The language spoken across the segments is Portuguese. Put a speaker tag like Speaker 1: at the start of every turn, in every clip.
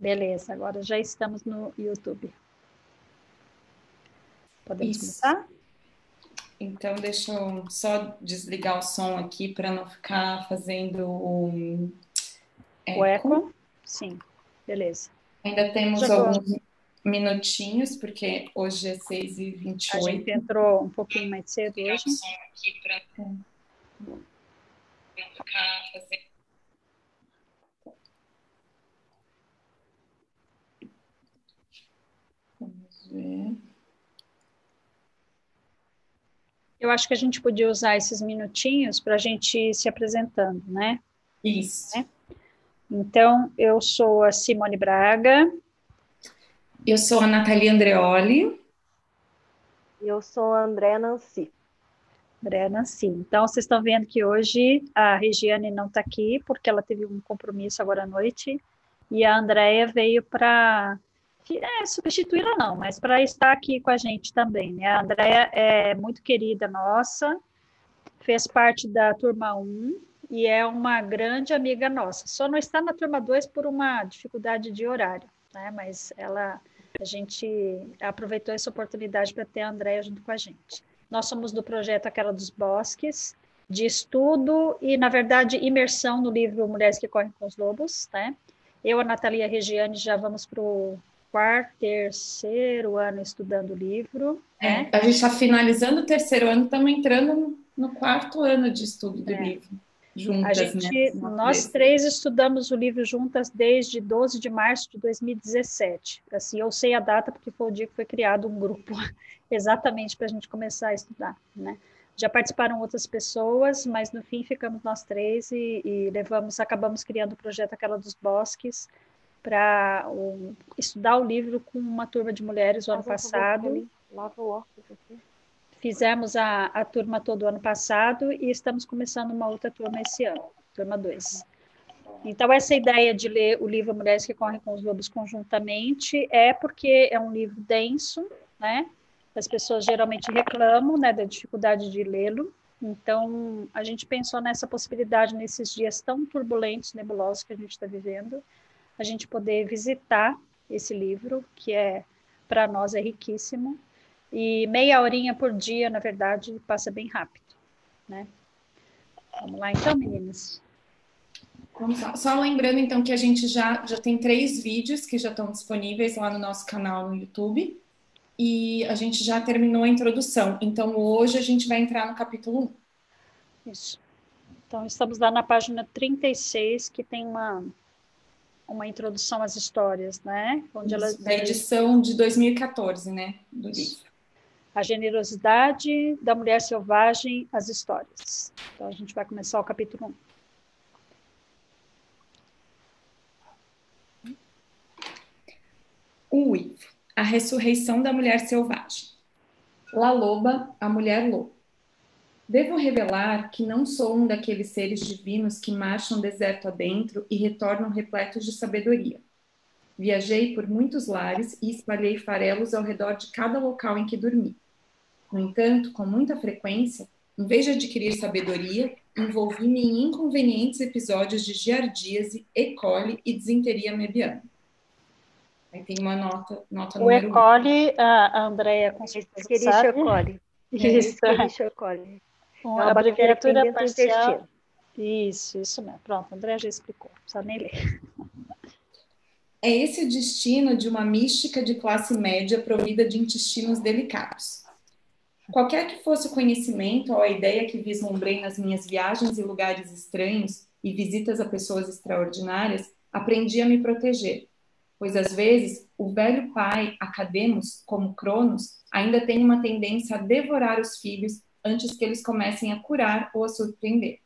Speaker 1: Beleza, agora já estamos no YouTube. Podemos Isso. começar?
Speaker 2: Então, deixa eu só desligar o som aqui para não ficar fazendo o
Speaker 1: eco. O eco? Sim, beleza.
Speaker 2: Ainda temos já alguns vou. minutinhos, porque hoje é 6h28. A
Speaker 1: gente entrou um pouquinho mais cedo hoje. O som aqui para não ficar fazendo ver. Eu acho que a gente podia usar esses minutinhos para a gente ir se apresentando, né?
Speaker 2: Isso. Né?
Speaker 1: Então, eu sou a Simone Braga.
Speaker 2: Eu sou a Natalia Andreoli.
Speaker 3: Eu sou a Andréa Nancy.
Speaker 1: Andréa Nancy. Então, vocês estão vendo que hoje a Regiane não está aqui, porque ela teve um compromisso agora à noite, e a Andréia veio para é, substituí-la não, mas para estar aqui com a gente também, né? A Andrea é muito querida nossa, fez parte da turma 1 e é uma grande amiga nossa. Só não está na turma 2 por uma dificuldade de horário, né? Mas ela a gente aproveitou essa oportunidade para ter a Andrea junto com a gente. Nós somos do projeto Aquela dos Bosques, de estudo e, na verdade, imersão no livro Mulheres que Correm com os Lobos, né? Eu, a Natalia Regiane, já vamos para o quarto, terceiro ano estudando o livro.
Speaker 2: É, né? A gente está finalizando o terceiro ano, estamos entrando no, quarto ano de estudo do é. livro.
Speaker 1: Juntas, a gente, né? nós três estudamos o livro juntas desde 12 de março de 2017. Assim, eu sei a data porque foi o dia que foi criado um grupo exatamente para a gente começar a estudar, né? Já participaram outras pessoas, mas no fim ficamos nós três e, e levamos, acabamos criando o projeto Aquela dos Bosques, para estudar o livro com uma turma de mulheres o ano passado. Fizemos a, a turma todo o ano passado e estamos começando uma outra turma esse ano, turma 2. Então, essa ideia de ler o livro Mulheres que Correm com os Lobos conjuntamente é porque é um livro denso, né? As pessoas geralmente reclamam né, da dificuldade de lê-lo. Então, a gente pensou nessa possibilidade nesses dias tão turbulentos, nebulosos que a gente está vivendo, a gente poder visitar esse livro, que é para nós é riquíssimo, e meia horinha por dia, na verdade, passa bem rápido, né? Vamos lá então, meninas.
Speaker 2: Só lembrando então que a gente já, já tem três vídeos que já estão disponíveis lá no nosso canal no YouTube e a gente já terminou a introdução. Então hoje a gente vai entrar no capítulo
Speaker 1: 1. Isso. Então estamos lá na página 36, que tem uma uma introdução às histórias, né?
Speaker 2: Onde da edição de 2014, né, do livro.
Speaker 1: A generosidade da mulher selvagem, as histórias. Então a gente vai começar o capítulo
Speaker 2: 1. O Uivo, a ressurreição da mulher selvagem. La Loba, a mulher loba. Devo revelar que não sou um daqueles seres divinos que marcham deserto adentro e retornam repletos de sabedoria. Viajei por muitos lares e espalhei farelos ao redor de cada local em que dormi. No entanto, com muita frequência, em vez de adquirir sabedoria, envolvi-me em inconvenientes episódios de giardíase, E. coli e desinteria mebiana. Aí tem uma nota, nota
Speaker 1: o número E. coli, um. a Andrea com
Speaker 3: certeza sabe. coli. Isso. Coli.
Speaker 1: Com é a abreviatura parcial. Isso, isso mesmo. Pronto, André já explicou, não precisa nem ler.
Speaker 2: É esse o destino de uma mística de classe média provida de intestinos delicados. Qualquer que fosse o conhecimento ou a ideia que vislumbrei nas minhas viagens e lugares estranhos e visitas a pessoas extraordinárias, aprendi a me proteger, pois às vezes o velho pai, Academos, como Cronos, ainda tem uma tendência a devorar os filhos antes que eles comecem a curar ou a surpreender.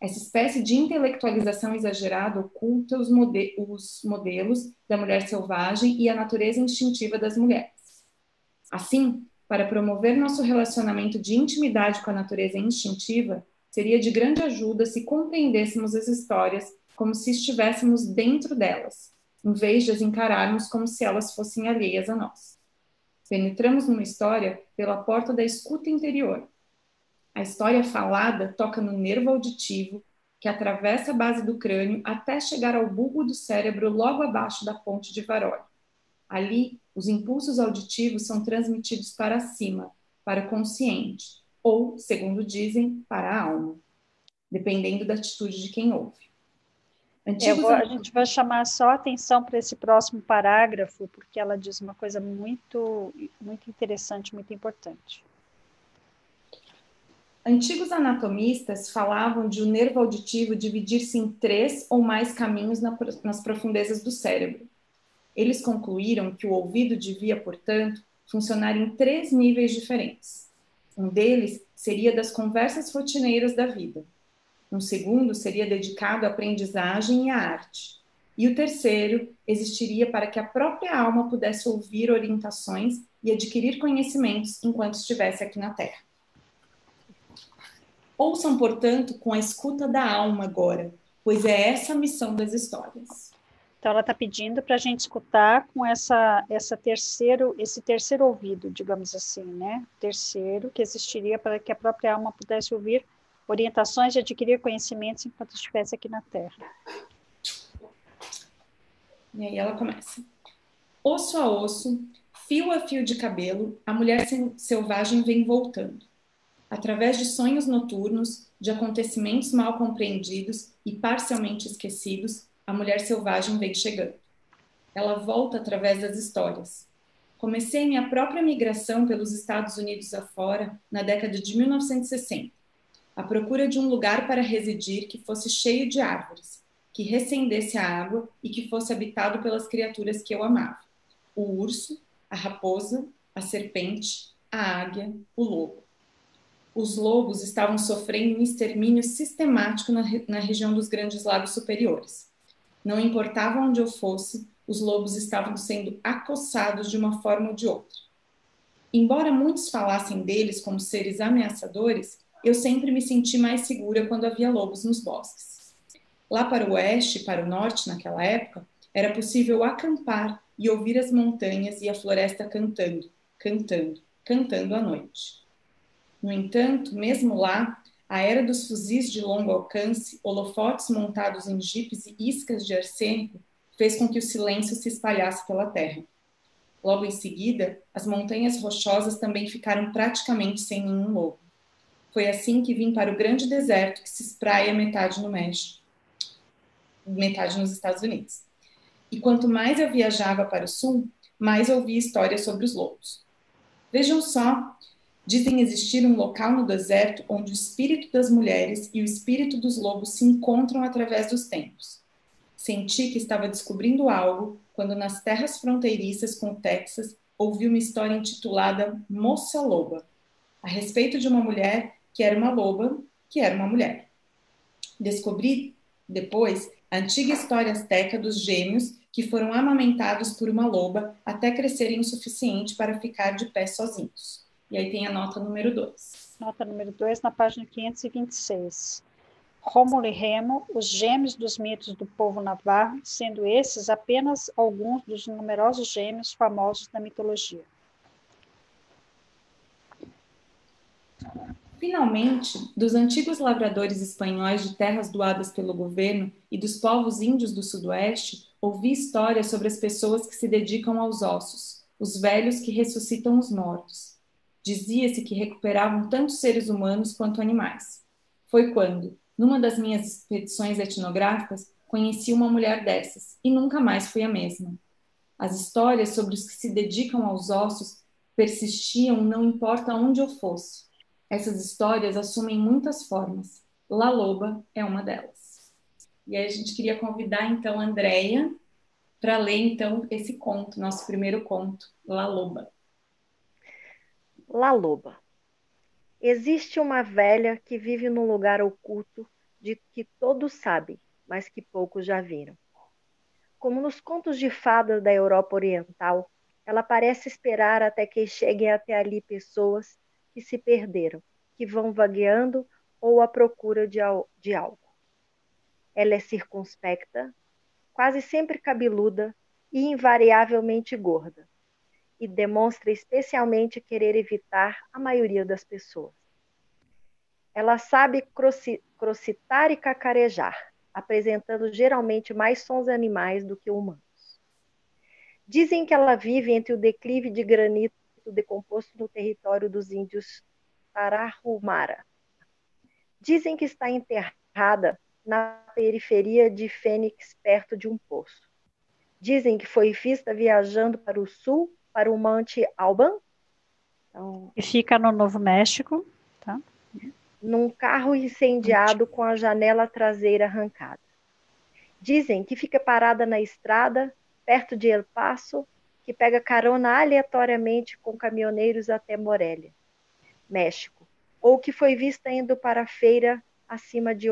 Speaker 2: Essa espécie de intelectualização exagerada oculta os, mode os modelos da mulher selvagem e a natureza instintiva das mulheres. Assim, para promover nosso relacionamento de intimidade com a natureza instintiva, seria de grande ajuda se compreendêssemos as histórias como se estivéssemos dentro delas, em vez de as encararmos como se elas fossem alheias a nós. Penetramos numa história pela porta da escuta interior, a história falada toca no nervo auditivo, que atravessa a base do crânio até chegar ao bulbo do cérebro logo abaixo da ponte de Varolho. Ali, os impulsos auditivos são transmitidos para cima, para o consciente, ou, segundo dizem, para a alma, dependendo da atitude de quem ouve.
Speaker 1: Vou, a gente vai chamar só atenção para esse próximo parágrafo, porque ela diz uma coisa muito, muito interessante, muito importante.
Speaker 2: Antigos anatomistas falavam de o um nervo auditivo dividir-se em três ou mais caminhos na, nas profundezas do cérebro. Eles concluíram que o ouvido devia, portanto, funcionar em três níveis diferentes. Um deles seria das conversas rotineiras da vida. Um segundo seria dedicado à aprendizagem e à arte. E o terceiro existiria para que a própria alma pudesse ouvir orientações e adquirir conhecimentos enquanto estivesse aqui na Terra. Ouçam, portanto, com a escuta da alma agora, pois é essa a missão das histórias.
Speaker 1: Então, ela está pedindo para a gente escutar com essa, essa terceiro, esse terceiro ouvido, digamos assim, né? Terceiro, que existiria para que a própria alma pudesse ouvir orientações e adquirir conhecimentos enquanto estivesse aqui na Terra.
Speaker 2: E aí ela começa. Osso a osso, fio a fio de cabelo, a mulher selvagem vem voltando. Através de sonhos noturnos, de acontecimentos mal compreendidos e parcialmente esquecidos, a mulher selvagem vem chegando. Ela volta através das histórias. Comecei minha própria migração pelos Estados Unidos afora na década de 1960 à procura de um lugar para residir que fosse cheio de árvores, que recendesse a água e que fosse habitado pelas criaturas que eu amava: o urso, a raposa, a serpente, a águia, o lobo. Os lobos estavam sofrendo um extermínio sistemático na, na região dos Grandes Lagos Superiores. Não importava onde eu fosse, os lobos estavam sendo acossados de uma forma ou de outra. Embora muitos falassem deles como seres ameaçadores, eu sempre me senti mais segura quando havia lobos nos bosques. Lá para o oeste e para o norte, naquela época, era possível acampar e ouvir as montanhas e a floresta cantando, cantando, cantando à noite. No entanto, mesmo lá, a era dos fuzis de longo alcance, holofotes montados em jipes e iscas de arsênico fez com que o silêncio se espalhasse pela terra. Logo em seguida, as montanhas rochosas também ficaram praticamente sem nenhum lobo. Foi assim que vim para o grande deserto que se espraia metade no México, metade nos Estados Unidos. E quanto mais eu viajava para o sul, mais ouvia histórias sobre os lobos. Vejam só, dizem existir um local no deserto onde o espírito das mulheres e o espírito dos lobos se encontram através dos tempos. Senti que estava descobrindo algo quando nas terras fronteiriças com o Texas ouvi uma história intitulada Moça Loba, a respeito de uma mulher que era uma loba, que era uma mulher. Descobri depois a antiga história asteca dos gêmeos que foram amamentados por uma loba até crescerem o suficiente para ficar de pé sozinhos. E aí tem a nota número 2.
Speaker 1: Nota número 2 na página 526. Rômulo e Remo, os gêmeos dos mitos do povo navarro, sendo esses apenas alguns dos numerosos gêmeos famosos da mitologia.
Speaker 2: Finalmente, dos antigos lavradores espanhóis de terras doadas pelo governo e dos povos índios do Sudoeste, ouvi histórias sobre as pessoas que se dedicam aos ossos, os velhos que ressuscitam os mortos. Dizia-se que recuperavam tanto seres humanos quanto animais. Foi quando, numa das minhas expedições etnográficas, conheci uma mulher dessas e nunca mais fui a mesma. As histórias sobre os que se dedicam aos ossos persistiam não importa onde eu fosse essas histórias assumem muitas formas. La Loba é uma delas. E aí a gente queria convidar então a Andrea para ler então esse conto, nosso primeiro conto, La Loba.
Speaker 3: La Loba. Existe uma velha que vive num lugar oculto de que todos sabem, mas que poucos já viram. Como nos contos de fadas da Europa Oriental, ela parece esperar até que cheguem até ali pessoas que se perderam, que vão vagueando ou à procura de, de algo. Ela é circunspecta, quase sempre cabeluda e invariavelmente gorda, e demonstra especialmente querer evitar a maioria das pessoas. Ela sabe crocitar e cacarejar, apresentando geralmente mais sons animais do que humanos. Dizem que ela vive entre o declive de granito decomposto no território dos índios Tarahumara. Dizem que está enterrada na periferia de Fênix, perto de um poço. Dizem que foi vista viajando para o sul, para o Monte Alban.
Speaker 1: Então, e fica no Novo México, tá?
Speaker 3: Num carro incendiado com a janela traseira arrancada. Dizem que fica parada na estrada, perto de El Paso, que pega carona aleatoriamente com caminhoneiros até Morelia, México, ou que foi vista indo para a feira acima de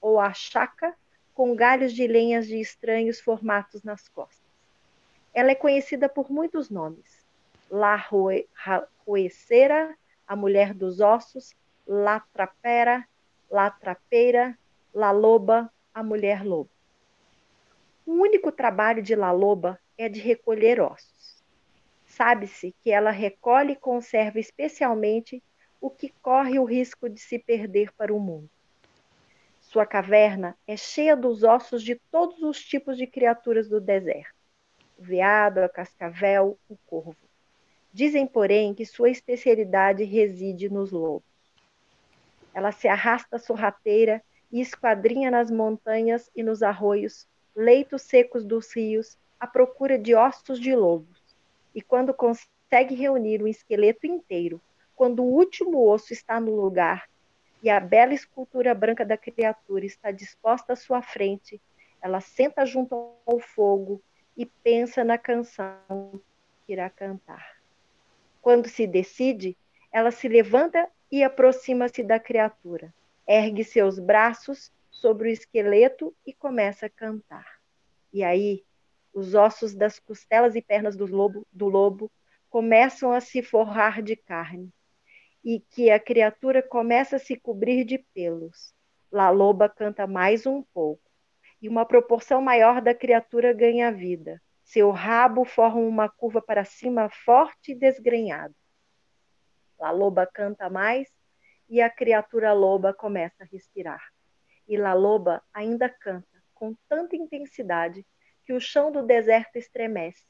Speaker 3: Oaxaca, com galhos de lenhas de estranhos formatos nas costas. Ela é conhecida por muitos nomes: La Ruecera, a mulher dos ossos, La Trapera, La Trapeira, La Loba, a mulher lobo. O único trabalho de La Loba é de recolher ossos. Sabe-se que ela recolhe e conserva especialmente o que corre o risco de se perder para o mundo. Sua caverna é cheia dos ossos de todos os tipos de criaturas do deserto: veado, a cascavel, o corvo. Dizem, porém, que sua especialidade reside nos lobos. Ela se arrasta sorrateira e esquadrinha nas montanhas e nos arroios, leitos secos dos rios, à procura de ossos de lobos. E quando consegue reunir um esqueleto inteiro, quando o último osso está no lugar, e a bela escultura branca da criatura está disposta à sua frente, ela senta junto ao fogo e pensa na canção que irá cantar. Quando se decide, ela se levanta e aproxima-se da criatura, ergue seus braços sobre o esqueleto e começa a cantar. E aí, os ossos das costelas e pernas do lobo, do lobo começam a se forrar de carne e que a criatura começa a se cobrir de pelos. La loba canta mais um pouco, e uma proporção maior da criatura ganha vida. Seu rabo forma uma curva para cima forte e desgrenhado. La loba canta mais e a criatura loba começa a respirar. E La loba ainda canta com tanta intensidade que o chão do deserto estremece.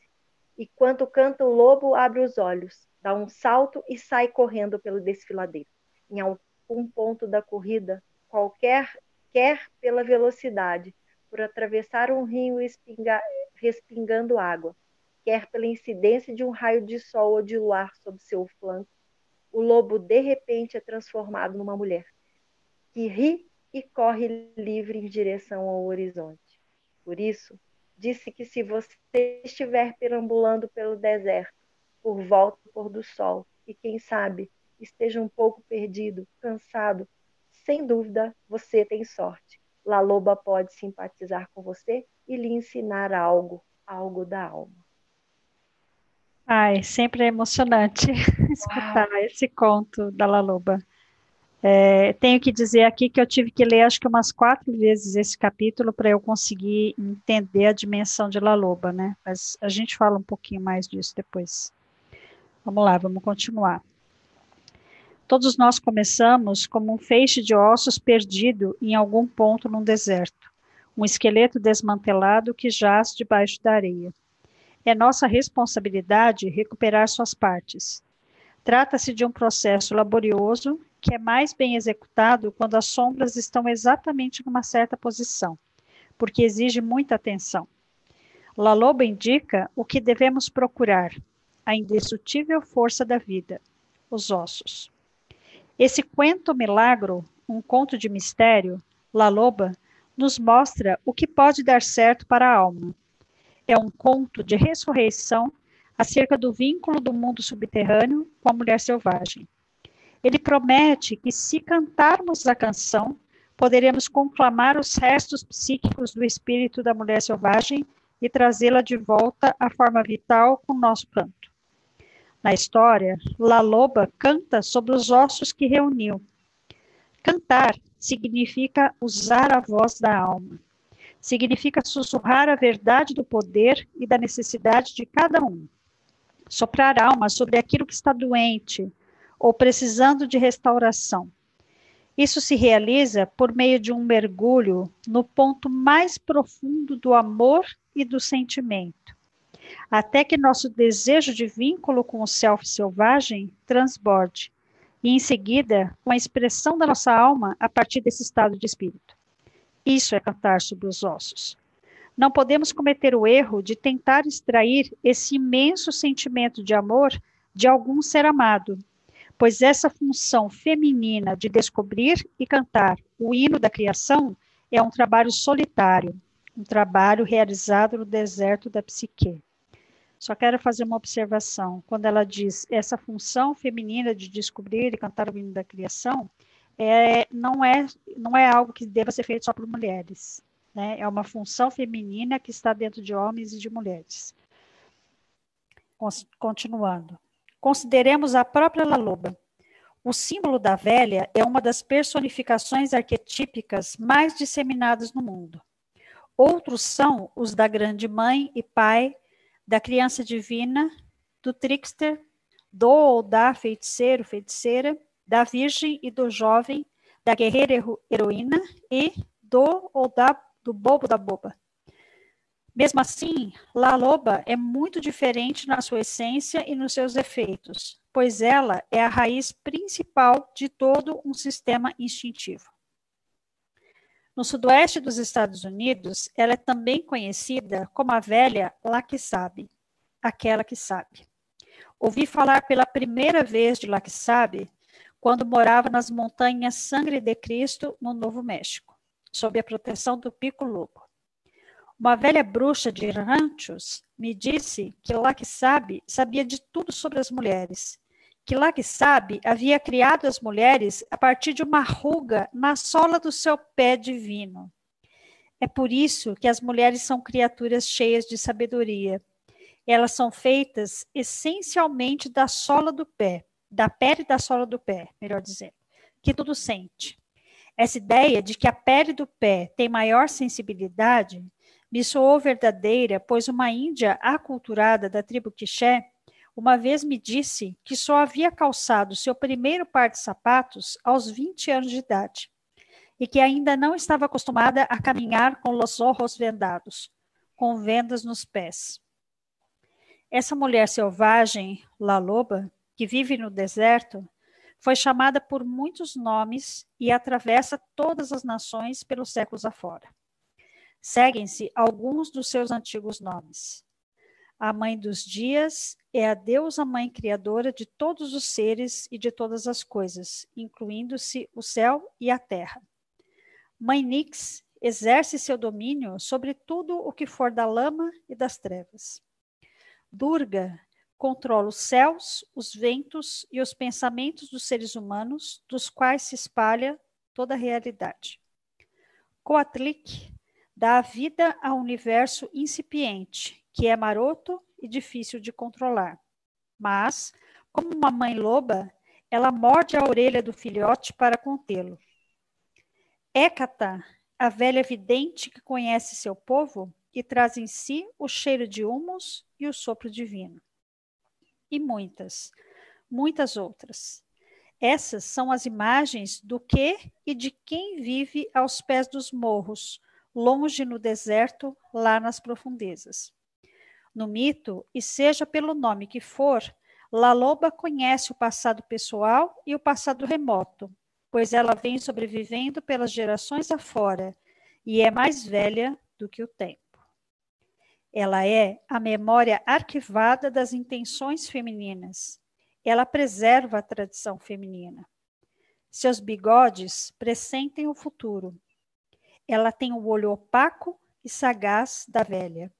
Speaker 3: E quando canta o lobo, abre os olhos dá um salto e sai correndo pelo desfiladeiro. Em algum ponto da corrida, qualquer quer pela velocidade, por atravessar um rio espinga, respingando água, quer pela incidência de um raio de sol ou de luar sob seu flanco, o lobo de repente é transformado numa mulher que ri e corre livre em direção ao horizonte. Por isso, disse que se você estiver perambulando pelo deserto, por volta do pôr do sol. E quem sabe esteja um pouco perdido, cansado, sem dúvida você tem sorte. La Loba pode simpatizar com você e lhe ensinar algo, algo da alma.
Speaker 1: Ai, sempre é emocionante escutar Uau. esse conto da La Loba. É, tenho que dizer aqui que eu tive que ler acho que umas quatro vezes esse capítulo para eu conseguir entender a dimensão de La Loba, né? Mas a gente fala um pouquinho mais disso depois. Vamos lá, vamos continuar. Todos nós começamos como um feixe de ossos perdido em algum ponto num deserto, um esqueleto desmantelado que jaz debaixo da areia. É nossa responsabilidade recuperar suas partes. Trata-se de um processo laborioso que é mais bem executado quando as sombras estão exatamente numa certa posição, porque exige muita atenção. La Loba indica o que devemos procurar, a indestrutível força da vida, os ossos. Esse quento milagro, um conto de mistério, La Loba, nos mostra o que pode dar certo para a alma. É um conto de ressurreição acerca do vínculo do mundo subterrâneo com a mulher selvagem. Ele promete que, se cantarmos a canção, poderemos conclamar os restos psíquicos do espírito da mulher selvagem e trazê-la de volta à forma vital com nosso canto. Na história, La Loba canta sobre os ossos que reuniu. Cantar significa usar a voz da alma. Significa sussurrar a verdade do poder e da necessidade de cada um. Soprar alma sobre aquilo que está doente ou precisando de restauração. Isso se realiza por meio de um mergulho no ponto mais profundo do amor e do sentimento, até que nosso desejo de vínculo com o self selvagem transborde, e em seguida, com a expressão da nossa alma a partir desse estado de espírito. Isso é cantar sobre os ossos. Não podemos cometer o erro de tentar extrair esse imenso sentimento de amor de algum ser amado, pois essa função feminina de descobrir e cantar o hino da criação é um trabalho solitário, um trabalho realizado no deserto da psique. Só quero fazer uma observação. Quando ela diz essa função feminina de descobrir e cantar o hino da criação, é, não, é, não é algo que deva ser feito só por mulheres. Né? É uma função feminina que está dentro de homens e de mulheres. Continuando. Consideremos a própria Laloba. O símbolo da velha é uma das personificações arquetípicas mais disseminadas no mundo. Outros são os da grande mãe e pai, da criança divina, do trickster, do ou da feiticeiro, feiticeira, da virgem e do jovem, da guerreira heroína e do ou da do bobo da boba. Mesmo assim, La Loba é muito diferente na sua essência e nos seus efeitos, pois ela é a raiz principal de todo um sistema instintivo. No sudoeste dos Estados Unidos, ela é também conhecida como a velha La que sabe, aquela que sabe. Ouvi falar pela primeira vez de La que sabe quando morava nas montanhas Sangre de Cristo, no Novo México, sob a proteção do Pico Lobo. Uma velha bruxa de ranchos me disse que lá que sabe sabia de tudo sobre as mulheres, que lá que sabe havia criado as mulheres a partir de uma ruga na sola do seu pé divino. É por isso que as mulheres são criaturas cheias de sabedoria. Elas são feitas essencialmente da sola do pé, da pele da sola do pé, melhor dizendo, que tudo sente. Essa ideia de que a pele do pé tem maior sensibilidade me soou verdadeira, pois uma índia aculturada da tribo Quixé uma vez me disse que só havia calçado seu primeiro par de sapatos aos 20 anos de idade e que ainda não estava acostumada a caminhar com os vendados, com vendas nos pés. Essa mulher selvagem, La Loba, que vive no deserto, foi chamada por muitos nomes e atravessa todas as nações pelos séculos afora. Seguem-se alguns dos seus antigos nomes. A Mãe dos Dias é a deusa mãe criadora de todos os seres e de todas as coisas, incluindo-se o céu e a terra. Mãe Nix exerce seu domínio sobre tudo o que for da lama e das trevas. Durga controla os céus, os ventos e os pensamentos dos seres humanos, dos quais se espalha toda a realidade. Coatlic dá vida ao universo incipiente, que é maroto e difícil de controlar. Mas, como uma mãe loba, ela morde a orelha do filhote para contê-lo. Hécata, a velha vidente que conhece seu povo e traz em si o cheiro de humus e o sopro divino. E muitas, muitas outras. Essas são as imagens do que e de quem vive aos pés dos morros, longe no deserto, lá nas profundezas. No mito, e seja pelo nome que for, La Loba conhece o passado pessoal e o passado remoto, pois ela vem sobrevivendo pelas gerações afora e é mais velha do que o tempo. Ela é a memória arquivada das intenções femininas. Ela preserva a tradição feminina. Seus bigodes pressentem o futuro, ela tem o olho opaco e sagaz da velha.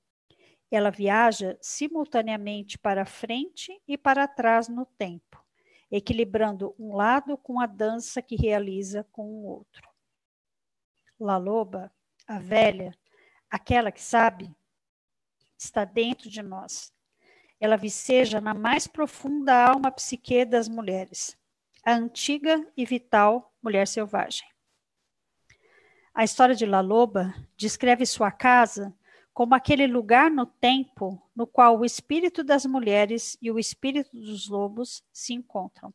Speaker 1: Ela viaja simultaneamente para frente e para trás no tempo, equilibrando um lado com a dança que realiza com o outro. La Loba, a velha, aquela que sabe, está dentro de nós. Ela viceja na mais profunda alma psique das mulheres, a antiga e vital mulher selvagem. A história de La Loba descreve sua casa como aquele lugar no tempo no qual o espírito das mulheres e o espírito dos lobos se encontram.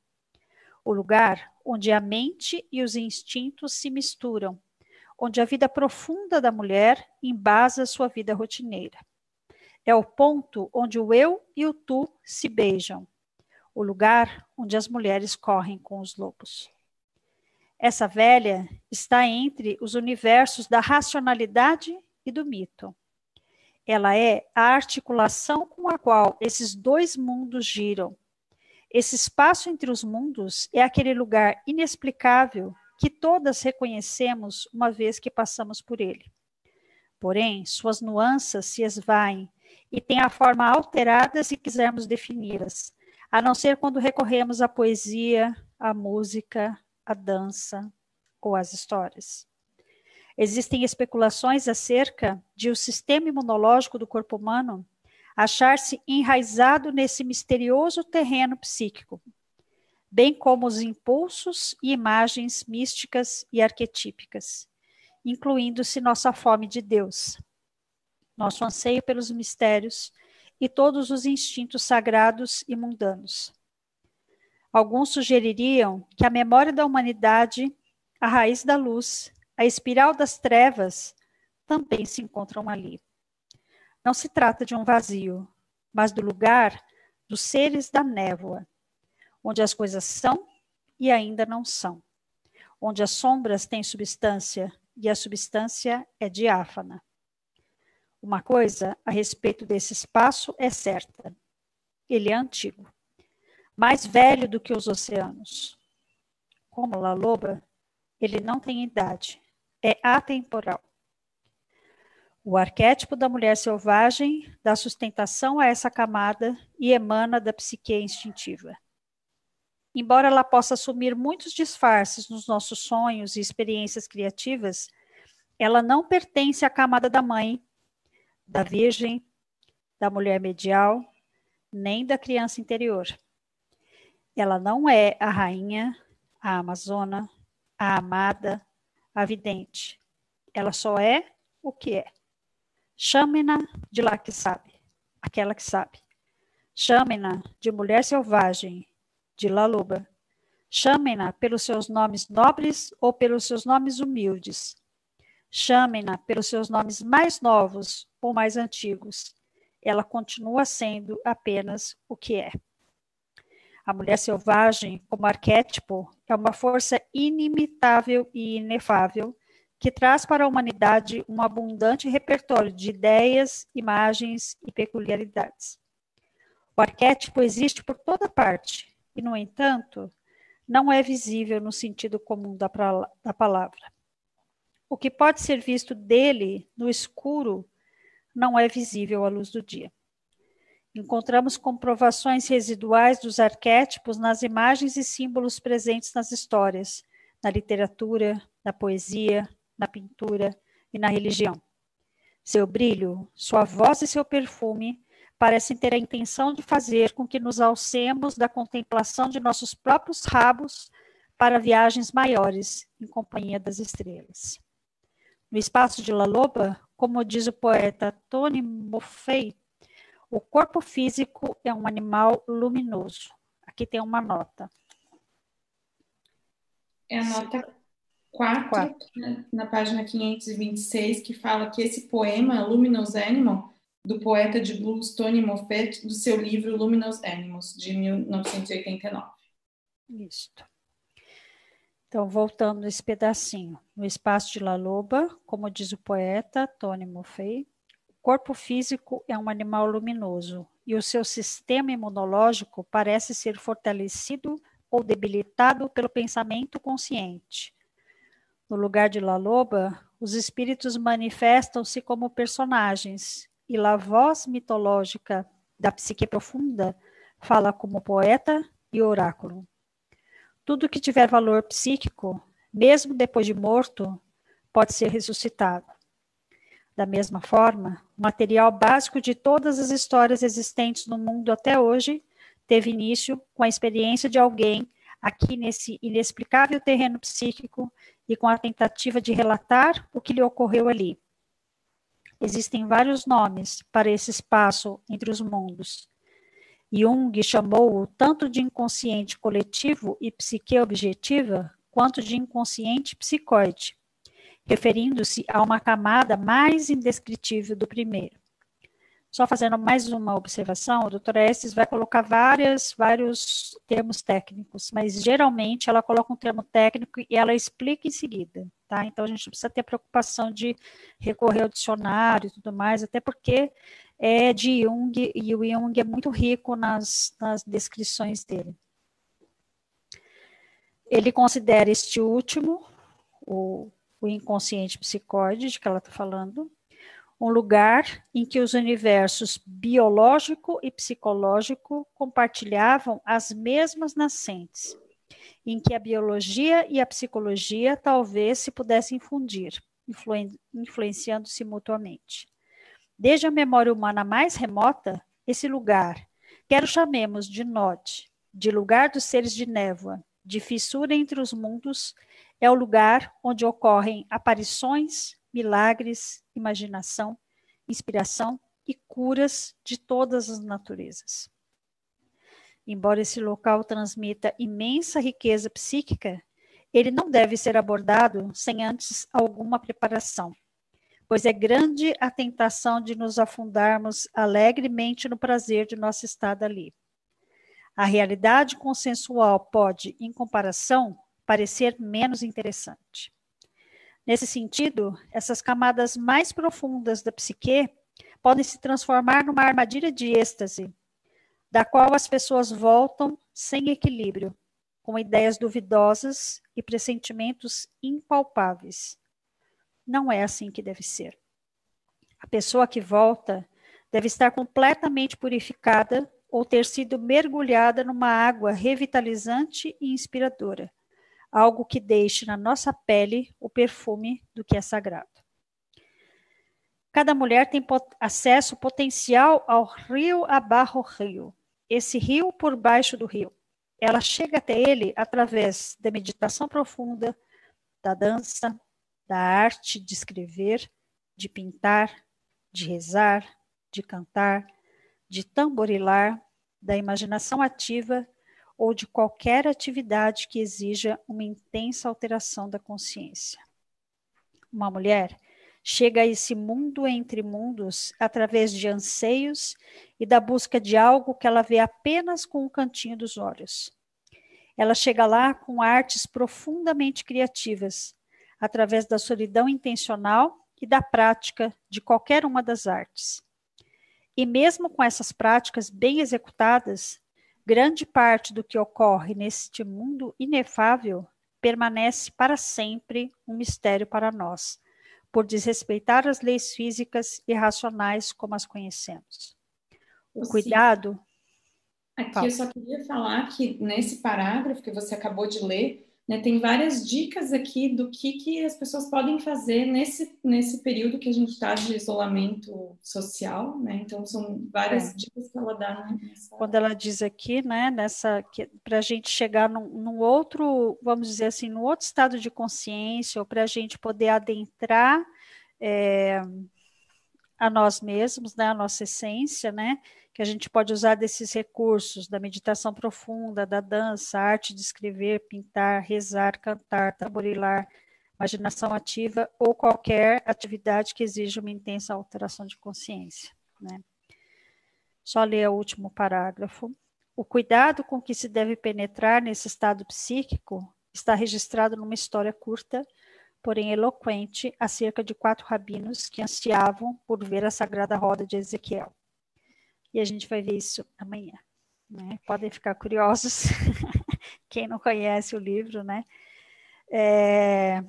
Speaker 1: o lugar onde a mente e os instintos se misturam, onde a vida profunda da mulher embasa sua vida rotineira. É o ponto onde o eu e o tu se beijam, o lugar onde as mulheres correm com os lobos. Essa velha está entre os universos da racionalidade e do mito. Ela é a articulação com a qual esses dois mundos giram. Esse espaço entre os mundos é aquele lugar inexplicável que todas reconhecemos uma vez que passamos por ele. Porém, suas nuances se esvaem e têm a forma alterada se quisermos defini-las, a não ser quando recorremos à poesia, à música, à dança ou às histórias. Existem especulações acerca de o sistema imunológico do corpo humano achar-se enraizado nesse misterioso terreno psíquico, bem como os impulsos e imagens místicas e arquetípicas, incluindo-se nossa fome de Deus, nosso anseio pelos mistérios e todos os instintos sagrados e mundanos. Alguns sugeririam que a memória da humanidade, a raiz da luz, a espiral das trevas, também se encontram ali. Não se trata de um vazio, mas do lugar dos seres da névoa, onde as coisas são e ainda não são, onde as sombras têm substância e a substância é diáfana. Uma coisa a respeito desse espaço é certa: ele é antigo, mais velho do que os oceanos. Como La Loba, ele não tem idade, é atemporal. O arquétipo da mulher selvagem dá sustentação a essa camada e emana da psique instintiva. Embora ela possa assumir muitos disfarces nos nossos sonhos e experiências criativas, ela não pertence à camada da mãe da virgem, da mulher medial, nem da criança interior. Ela não é a rainha, a amazona, a amada, a vidente. Ela só é o que é. Chame-na de lá que sabe, aquela que sabe. Chame-na de mulher selvagem, de Laluba. Chamem-na pelos seus nomes nobres ou pelos seus nomes humildes. Chamem-na pelos seus nomes mais novos ou mais antigos. Ela continua sendo apenas o que é. A mulher selvagem, como arquétipo, é uma força inimitável e inefável que traz para a humanidade um abundante repertório de ideias, imagens e peculiaridades. O arquétipo existe por toda parte e, no entanto, não é visível no sentido comum da, da palavra. O que pode ser visto dele no escuro não é visível à luz do dia. Encontramos comprovações residuais dos arquétipos nas imagens e símbolos presentes nas histórias, na literatura, na poesia, na pintura e na religião. Seu brilho, sua voz e seu perfume parecem ter a intenção de fazer com que nos alcemos da contemplação de nossos próprios rabos para viagens maiores em companhia das estrelas. No espaço de La Loba, como diz o poeta Tony Moffett, o corpo físico é um animal luminoso. Aqui tem uma nota.
Speaker 2: É a nota 4, 4. Né, na página 526, que fala que esse poema, Luminous Animal, do poeta de blues Tony Moffett, do seu livro Luminous Animals, de 1989.
Speaker 1: Isso. Então, voltando nesse pedacinho. No espaço de La Loba, como diz o poeta Tony Moffett, corpo físico é um animal luminoso e o seu sistema imunológico parece ser fortalecido ou debilitado pelo pensamento consciente. No lugar de La Loba, os espíritos manifestam-se como personagens e a voz mitológica da psique profunda fala como poeta e oráculo. Tudo que tiver valor psíquico, mesmo depois de morto, pode ser ressuscitado. Da mesma forma, o material básico de todas as histórias existentes no mundo até hoje teve início com a experiência de alguém aqui nesse inexplicável terreno psíquico e com a tentativa de relatar o que lhe ocorreu ali. Existem vários nomes para esse espaço entre os mundos. Jung chamou-o tanto de inconsciente coletivo e psique objetiva, quanto de inconsciente psicoide, referindo-se a uma camada mais indescritível do primeiro. Só fazendo mais uma observação, a doutora Estes vai colocar várias, vários termos técnicos, mas geralmente ela coloca um termo técnico e ela explica em seguida, tá? Então a gente não precisa ter preocupação de recorrer ao dicionário e tudo mais, até porque é de Jung e o Jung é muito rico nas, nas descrições dele. Ele considera este último, o, o inconsciente psicóide de que ela está falando, um lugar em que os universos biológico e psicológico compartilhavam as mesmas nascentes, em que a biologia e a psicologia talvez se pudessem fundir, influen influenciando-se mutuamente. Desde a memória humana mais remota, esse lugar, quer o chamemos de Nod, de lugar dos seres de névoa, de fissura entre os mundos, é o lugar onde ocorrem aparições, milagres, imaginação, inspiração e curas de todas as naturezas. Embora esse local transmita imensa riqueza psíquica, ele não deve ser abordado sem antes alguma preparação, pois é grande a tentação de nos afundarmos alegremente no prazer de nossa estada ali. A realidade consensual pode, em comparação, parecer menos interessante. Nesse sentido, essas camadas mais profundas da psique podem se transformar numa armadilha de êxtase, da qual as pessoas voltam sem equilíbrio, com ideias duvidosas e pressentimentos impalpáveis. Não é assim que deve ser. A pessoa que volta deve estar completamente purificada ou ter sido mergulhada numa água revitalizante e inspiradora, algo que deixe na nossa pele o perfume do que é sagrado. Cada mulher tem pot acesso potencial ao rio abarro rio, esse rio por baixo do rio. Ela chega até ele através da meditação profunda, da dança, da arte de escrever, de pintar, de rezar, de cantar, de tamborilar, da imaginação ativa ou de qualquer atividade que exija uma intensa alteração da consciência. Uma mulher chega a esse mundo entre mundos através de anseios e da busca de algo que ela vê apenas com o cantinho dos olhos. Ela chega lá com artes profundamente criativas, através da solidão intencional e da prática de qualquer uma das artes. E mesmo com essas práticas bem executadas, grande parte do que ocorre neste mundo inefável permanece para sempre um mistério para nós, por desrespeitar as leis físicas e racionais como as conhecemos. O Sim. cuidado.
Speaker 2: Aqui Fala. eu só queria falar que nesse parágrafo que você acabou de ler, né, tem várias dicas aqui do que, que as pessoas podem fazer nesse, nesse período que a gente está de isolamento social, né? Então são várias é. dicas que ela dá né,
Speaker 1: nessa... Quando ela diz aqui, né, nessa para a gente chegar num, num, outro, vamos dizer assim, num outro estado de consciência, ou para a gente poder adentrar é, a nós mesmos, né, a nossa essência, né? Que a gente pode usar desses recursos da meditação profunda, da dança, arte de escrever, pintar, rezar, cantar, tamborilar, imaginação ativa ou qualquer atividade que exija uma intensa alteração de consciência. Né? Só ler o último parágrafo. O cuidado com que se deve penetrar nesse estado psíquico está registrado numa história curta, porém eloquente, acerca de quatro rabinos que ansiavam por ver a sagrada roda de Ezequiel e a gente vai ver isso amanhã. Né? Podem ficar curiosos, quem não conhece o livro, né? É...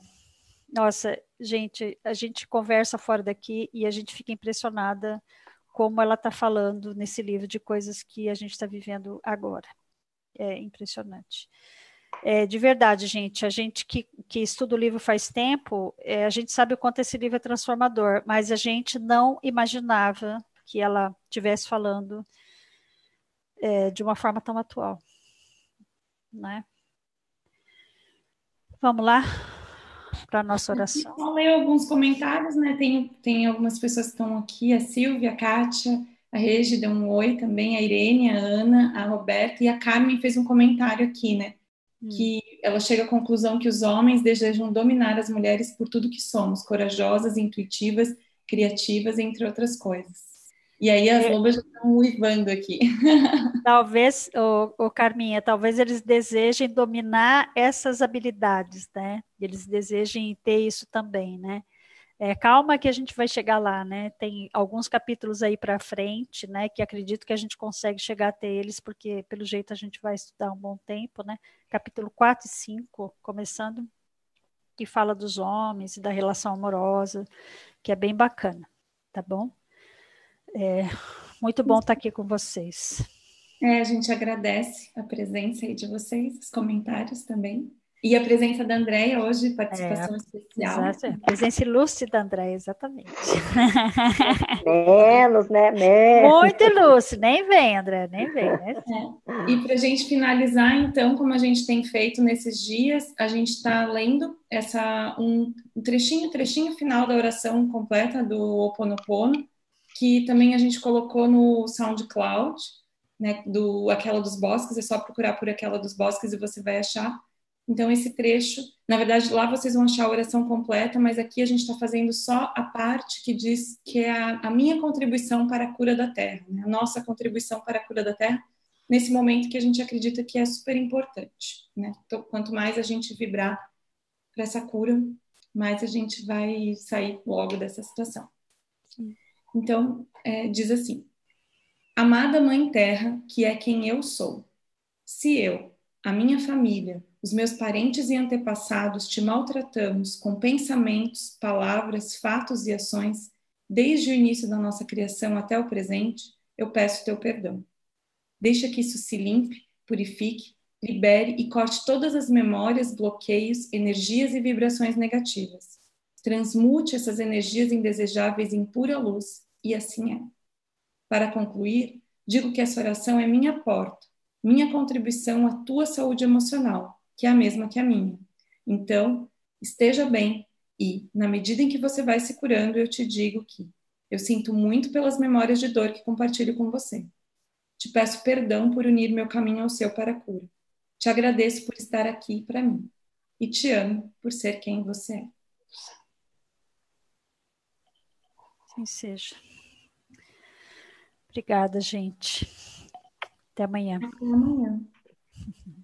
Speaker 1: Nossa, gente, a gente conversa fora daqui e a gente fica impressionada como ela está falando nesse livro de coisas que a gente está vivendo agora. É impressionante. É, de verdade, gente, a gente que, que estuda o livro faz tempo, é, a gente sabe o quanto esse livro é transformador, mas a gente não imaginava que ela estivesse falando é, de uma forma tão atual. Né? Vamos lá para a nossa oração.
Speaker 2: Vou ler alguns comentários, né? Tem, tem algumas pessoas que estão aqui, a Silvia, a Kátia, A Regi deu um oi também, a Irene, a Ana, a Roberta e a Carmen fez um comentário aqui, né? Hum. Que ela chega à conclusão que os homens desejam dominar as mulheres por tudo que somos, corajosas, intuitivas, criativas, entre outras coisas. E aí as é. lobas estão uivando aqui.
Speaker 1: Talvez, o, o Carminha, talvez eles desejem dominar essas habilidades, né? Eles desejem ter isso também, né? É, calma que a gente vai chegar lá, né? Tem alguns capítulos aí para frente, né? Que acredito que a gente consegue chegar até eles, porque pelo jeito a gente vai estudar um bom tempo, né? Capítulo 4 e 5, começando, que fala dos homens e da relação amorosa, que é bem bacana, tá bom? É, muito bom estar aqui com vocês.
Speaker 2: É, a gente agradece a presença aí de vocês, os comentários também. E a presença da Andréia hoje, participação é, especial. Exato,
Speaker 1: é, presença ilustre da Andréia, exatamente.
Speaker 3: Menos, né? Menos.
Speaker 1: Muito ilustre, nem vem, André, nem vem. Né?
Speaker 2: É. E para a gente finalizar, então, como a gente tem feito nesses dias, a gente está lendo essa, um trechinho, trechinho final da oração completa do Ho Oponopono, que também a gente colocou no SoundCloud, né, do aquela dos bosques, é só procurar por aquela dos bosques e você vai achar então, esse trecho, na verdade, lá vocês vão achar a oração completa, mas aqui a gente está fazendo só a parte que diz que é a, a minha contribuição para a cura da Terra, né? a nossa contribuição para a cura da Terra, nesse momento que a gente acredita que é super importante. Né? Então, quanto mais a gente vibrar para essa cura, mais a gente vai sair logo dessa situação. Então, é, diz assim: Amada Mãe Terra, que é quem eu sou, se eu, a minha família, os meus parentes e antepassados te maltratamos com pensamentos, palavras, fatos e ações, desde o início da nossa criação até o presente, eu peço teu perdão. Deixa que isso se limpe, purifique, libere e corte todas as memórias, bloqueios, energias e vibrações negativas. Transmute essas energias indesejáveis em pura luz, e assim é. Para concluir, digo que essa oração é minha porta, minha contribuição à tua saúde emocional que é a mesma que a minha. Então, esteja bem e, na medida em que você vai se curando, eu te digo que eu sinto muito pelas memórias de dor que compartilho com você. Te peço perdão por unir meu caminho ao seu para a cura. Te agradeço por estar aqui para mim. E te amo por ser quem você é.
Speaker 1: Assim seja. Obrigada, gente. Até amanhã.
Speaker 2: Até amanhã.